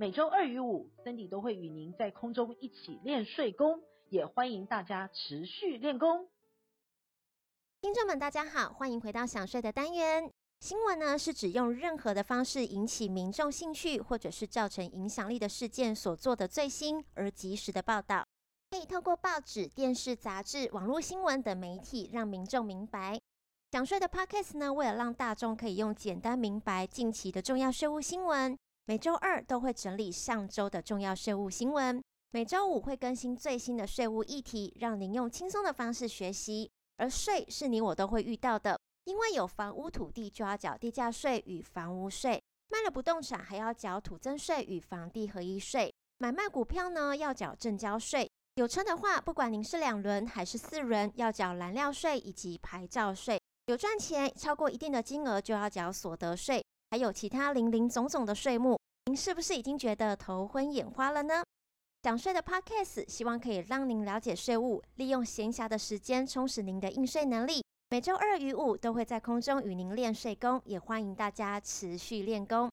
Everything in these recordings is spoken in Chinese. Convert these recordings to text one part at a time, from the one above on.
每周二与五，Cindy 都会与您在空中一起练睡功，也欢迎大家持续练功。听众们，大家好，欢迎回到想睡的单元。新闻呢，是指用任何的方式引起民众兴趣，或者是造成影响力的事件所做的最新而及时的报道，可以透过报纸、电视、杂志、网络新闻等媒体，让民众明白。想睡的 Podcast 呢，为了让大众可以用简单明白近期的重要税务新闻。每周二都会整理上周的重要税务新闻，每周五会更新最新的税务议题，让您用轻松的方式学习。而税是你我都会遇到的，因为有房屋土地就要缴地价税与房屋税，卖了不动产还要缴土增税与房地合一税，买卖股票呢要缴证交税，有车的话，不管您是两轮还是四轮，要缴燃料税以及牌照税，有赚钱超过一定的金额就要缴所得税。还有其他林林总总的税目，您是不是已经觉得头昏眼花了呢？想税的 Podcast 希望可以让您了解税务，利用闲暇的时间充实您的应税能力。每周二与五都会在空中与您练税功，也欢迎大家持续练功。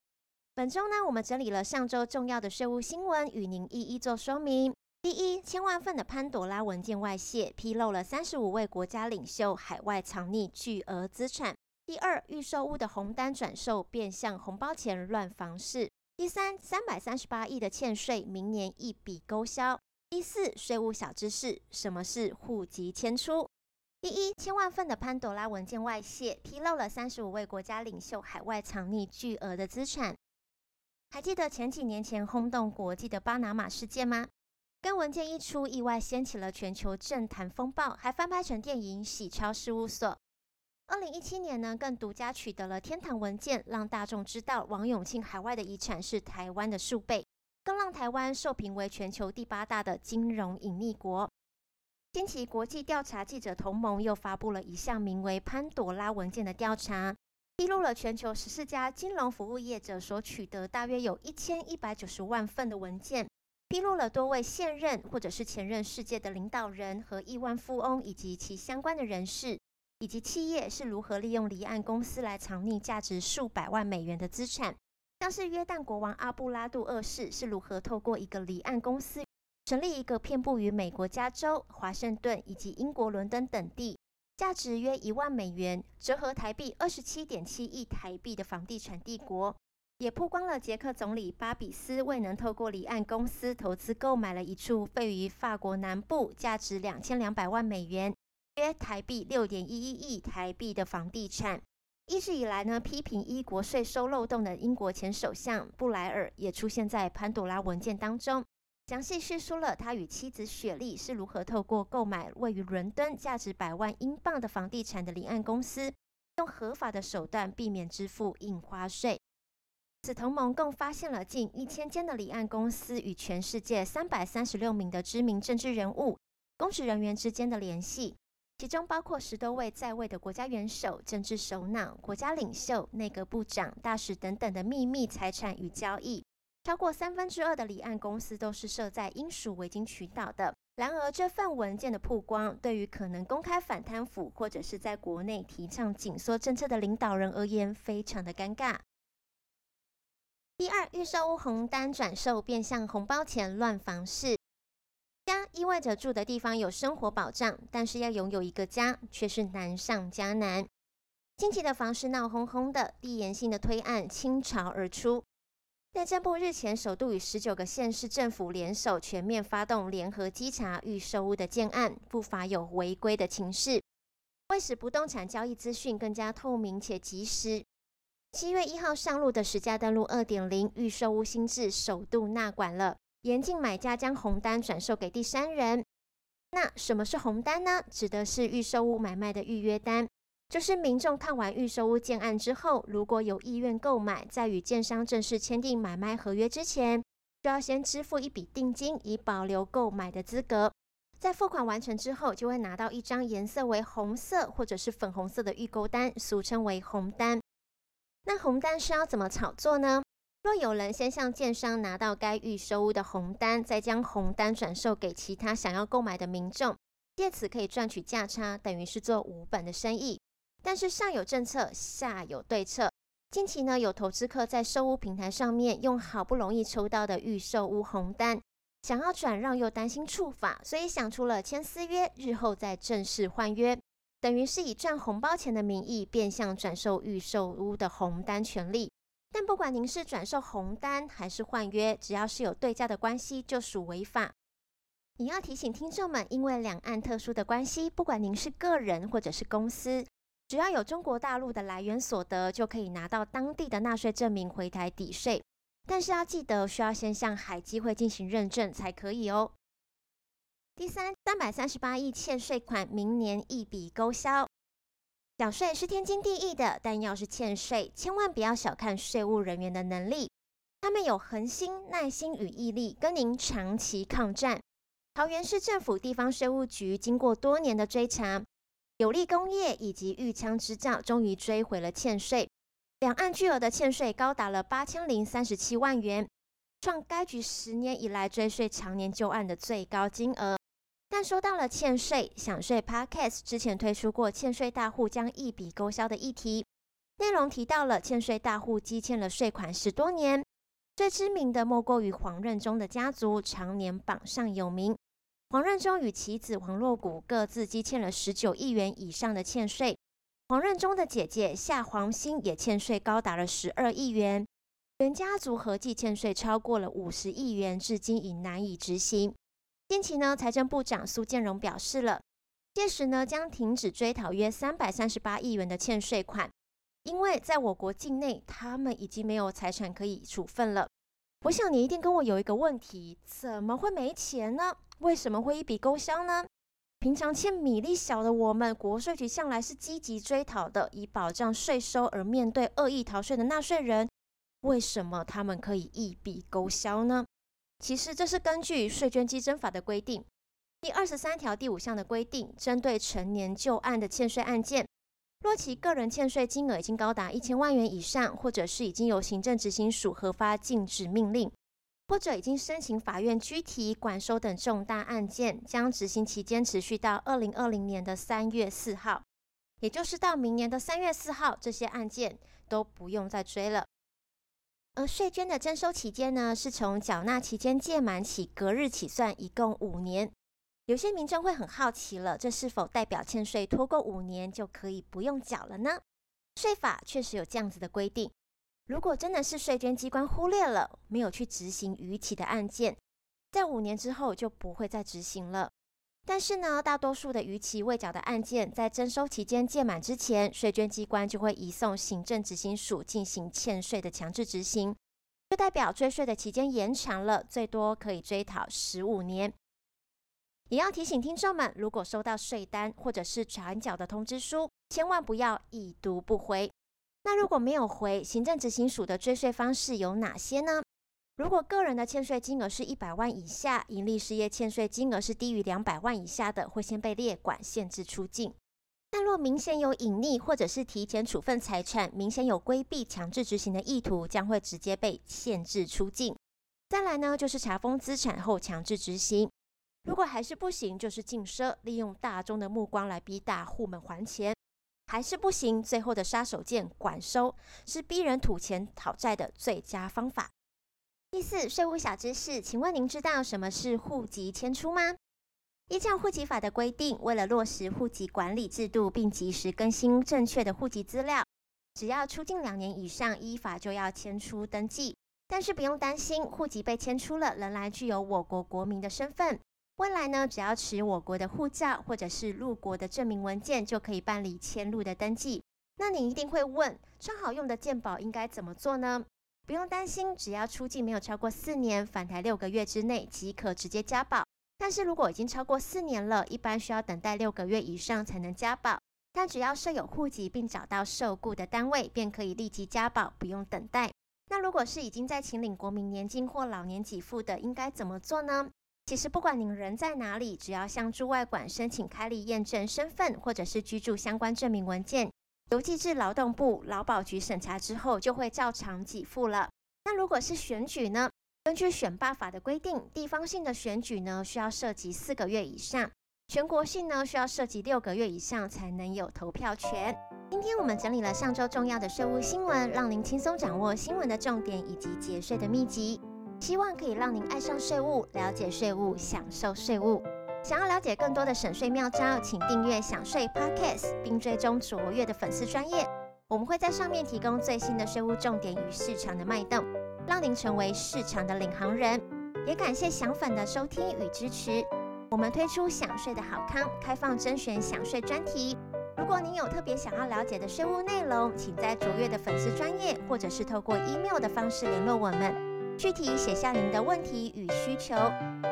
本周呢，我们整理了上周重要的税务新闻，与您一一做说明。第一，千万份的潘朵拉文件外泄，披露了三十五位国家领袖海外藏匿巨额资产。第二，预售屋的红单转售变相红包钱乱房市。第三，三百三十八亿的欠税，明年一笔勾销。第四，税务小知识，什么是户籍迁出？第一，千万份的潘朵拉文件外泄，披露了三十五位国家领袖海外藏匿巨额的资产。还记得前几年前轰动国际的巴拿马事件吗？该文件一出，意外掀起了全球政坛风暴，还翻拍成电影《洗钞事务所》。二零一七年呢，更独家取得了天堂文件，让大众知道王永庆海外的遗产是台湾的数倍，更让台湾受评为全球第八大的金融隐匿国。近期国际调查记者同盟又发布了一项名为“潘朵拉文件”的调查，披露了全球十四家金融服务业者所取得大约有一千一百九十万份的文件，披露了多位现任或者是前任世界的领导人和亿万富翁以及其相关的人士。以及企业是如何利用离岸公司来藏匿价值数百万美元的资产，像是约旦国王阿布拉杜二世是如何透过一个离岸公司成立一个遍布于美国加州、华盛顿以及英国伦敦等地，价值约一万美元，折合台币二十七点七亿台币的房地产帝国，也曝光了捷克总理巴比斯未能透过离岸公司投资购买了一处位于法国南部、价值两千两百万美元。约台币六点一一亿台币的房地产，一直以来呢，批评英国税收漏洞的英国前首相布莱尔也出现在潘朵拉文件当中，详细叙述了他与妻子雪莉是如何透过购买位于伦敦价值百万英镑的房地产的离岸公司，用合法的手段避免支付印花税。此同盟共发现了近一千间的离岸公司与全世界三百三十六名的知名政治人物、公职人员之间的联系。其中包括十多位在位的国家元首、政治首脑、国家领袖、内阁部长、大使等等的秘密财产与交易，超过三分之二的离岸公司都是设在英属维京群岛的。然而，这份文件的曝光，对于可能公开反贪腐或者是在国内提倡紧缩政策的领导人而言，非常的尴尬。第二，预售屋红单转售变相红包钱乱房事。家意味着住的地方有生活保障，但是要拥有一个家却是难上加难。近期的房市闹哄哄的，地延性的推案倾巢而出。内政部日前首度与十九个县市政府联手，全面发动联合稽查预售屋的建案，不乏有违规的情势。为使不动产交易资讯更加透明且及时，七月一号上路的实价登录二点零预售屋新制首度纳管了。严禁买家将红单转售给第三人。那什么是红单呢？指的是预售屋买卖的预约单，就是民众看完预售屋建案之后，如果有意愿购买，在与建商正式签订买卖合约之前，就要先支付一笔定金，以保留购买的资格。在付款完成之后，就会拿到一张颜色为红色或者是粉红色的预购单，俗称为红单。那红单是要怎么炒作呢？若有人先向建商拿到该预售屋的红单，再将红单转售给其他想要购买的民众，借此可以赚取价差，等于是做无本的生意。但是上有政策，下有对策。近期呢，有投资客在售屋平台上面用好不容易抽到的预售屋红单，想要转让又担心触法，所以想出了签私约，日后再正式换约，等于是以赚红包钱的名义变相转售预售屋的红单权利。但不管您是转售红单还是换约，只要是有对价的关系，就属违法。也要提醒听众们，因为两岸特殊的关系，不管您是个人或者是公司。只要有中国大陆的来源所得，就可以拿到当地的纳税证明回台抵税。但是要记得，需要先向海基会进行认证才可以哦。第三，三百三十八亿欠税款，明年一笔勾销。缴税是天经地义的，但要是欠税，千万不要小看税务人员的能力，他们有恒心、耐心与毅力，跟您长期抗战。桃园市政府地方税务局经过多年的追查。有利工业以及玉枪织造终于追回了欠税，两岸巨额的欠税高达了八千零三十七万元，创该局十年以来追税常年旧案的最高金额。但说到了欠税，想税 Podcast 之前推出过欠税大户将一笔勾销的议题，内容提到了欠税大户积欠了税款十多年，最知名的莫过于黄任中的家族，常年榜上有名。黄任中与其子黄若谷各自积欠了十九亿元以上的欠税，黄任中的姐姐夏黄兴也欠税高达了十二亿元，原家族合计欠税超过了五十亿元，至今已难以执行。近期呢，财政部长苏建荣表示了，届时呢将停止追讨约三百三十八亿元的欠税款，因为在我国境内，他们已经没有财产可以处分了。我想你一定跟我有一个问题，怎么会没钱呢？为什么会一笔勾销呢？平常欠米粒小的我们，国税局向来是积极追讨的，以保障税收。而面对恶意逃税的纳税人，为什么他们可以一笔勾销呢？其实这是根据税捐稽征法的规定，第二十三条第五项的规定，针对成年旧案的欠税案件，若其个人欠税金额已经高达一千万元以上，或者是已经由行政执行署核发禁止命令。或者已经申请法院拘提、管收等重大案件，将执行期间持续到二零二零年的三月四号，也就是到明年的三月四号，这些案件都不用再追了。而税捐的征收期间呢，是从缴纳期间届满起隔日起算，一共五年。有些民众会很好奇了，这是否代表欠税拖过五年就可以不用缴了呢？税法确实有这样子的规定。如果真的是税捐机关忽略了，没有去执行逾期的案件，在五年之后就不会再执行了。但是呢，大多数的逾期未缴的案件，在征收期间届满之前，税捐机关就会移送行政执行署进行欠税的强制执行，就代表追税的期间延长了，最多可以追讨十五年。也要提醒听众们，如果收到税单或者是转缴的通知书，千万不要已读不回。那如果没有回，行政执行署的追税方式有哪些呢？如果个人的欠税金额是一百万以下，盈利事业欠税金额是低于两百万以下的，会先被列管限制出境。但若明显有隐匿或者是提前处分财产，明显有规避强制执行的意图，将会直接被限制出境。再来呢，就是查封资产后强制执行。如果还是不行，就是禁奢，利用大众的目光来逼大户们还钱。还是不行，最后的杀手锏管收是逼人吐钱讨债的最佳方法。第四，税务小知识，请问您知道什么是户籍迁出吗？依照户籍法的规定，为了落实户籍管理制度，并及时更新正确的户籍资料，只要出境两年以上，依法就要迁出登记。但是不用担心，户籍被迁出了，仍然具有我国国民的身份。未来呢，只要持我国的护照或者是入国的证明文件，就可以办理迁入的登记。那你一定会问，超好用的健保应该怎么做呢？不用担心，只要出境没有超过四年，返台六个月之内即可直接加保。但是如果已经超过四年了，一般需要等待六个月以上才能加保。但只要设有户籍并找到受雇的单位，便可以立即加保，不用等待。那如果是已经在请领国民年金或老年给付的，应该怎么做呢？其实不管您人在哪里，只要向驻外馆申请开立验证身份或者是居住相关证明文件，邮寄至劳动部劳保局审查之后，就会照常给付了。那如果是选举呢？根据选罢法的规定，地方性的选举呢，需要涉及四个月以上。全国性呢，需要涉及六个月以上才能有投票权。今天我们整理了上周重要的税务新闻，让您轻松掌握新闻的重点以及节税的秘籍，希望可以让您爱上税务，了解税务，享受税务。想要了解更多的省税妙招，请订阅“享税 Podcast”，并追踪卓越的粉丝专业。我们会在上面提供最新的税务重点与市场的脉动，让您成为市场的领航人。也感谢享粉的收听与支持。我们推出享税的好康，开放甄选享税专题。如果您有特别想要了解的税务内容，请在卓越的粉丝专业，或者是透过 email 的方式联络我们，具体写下您的问题与需求。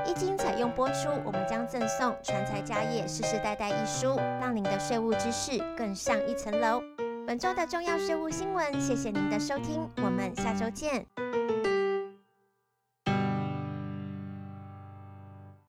一经采用播出，我们将赠送《传财家业世世代代》一书，让您的税务知识更上一层楼。本周的重要税务新闻，谢谢您的收听，我们下周见。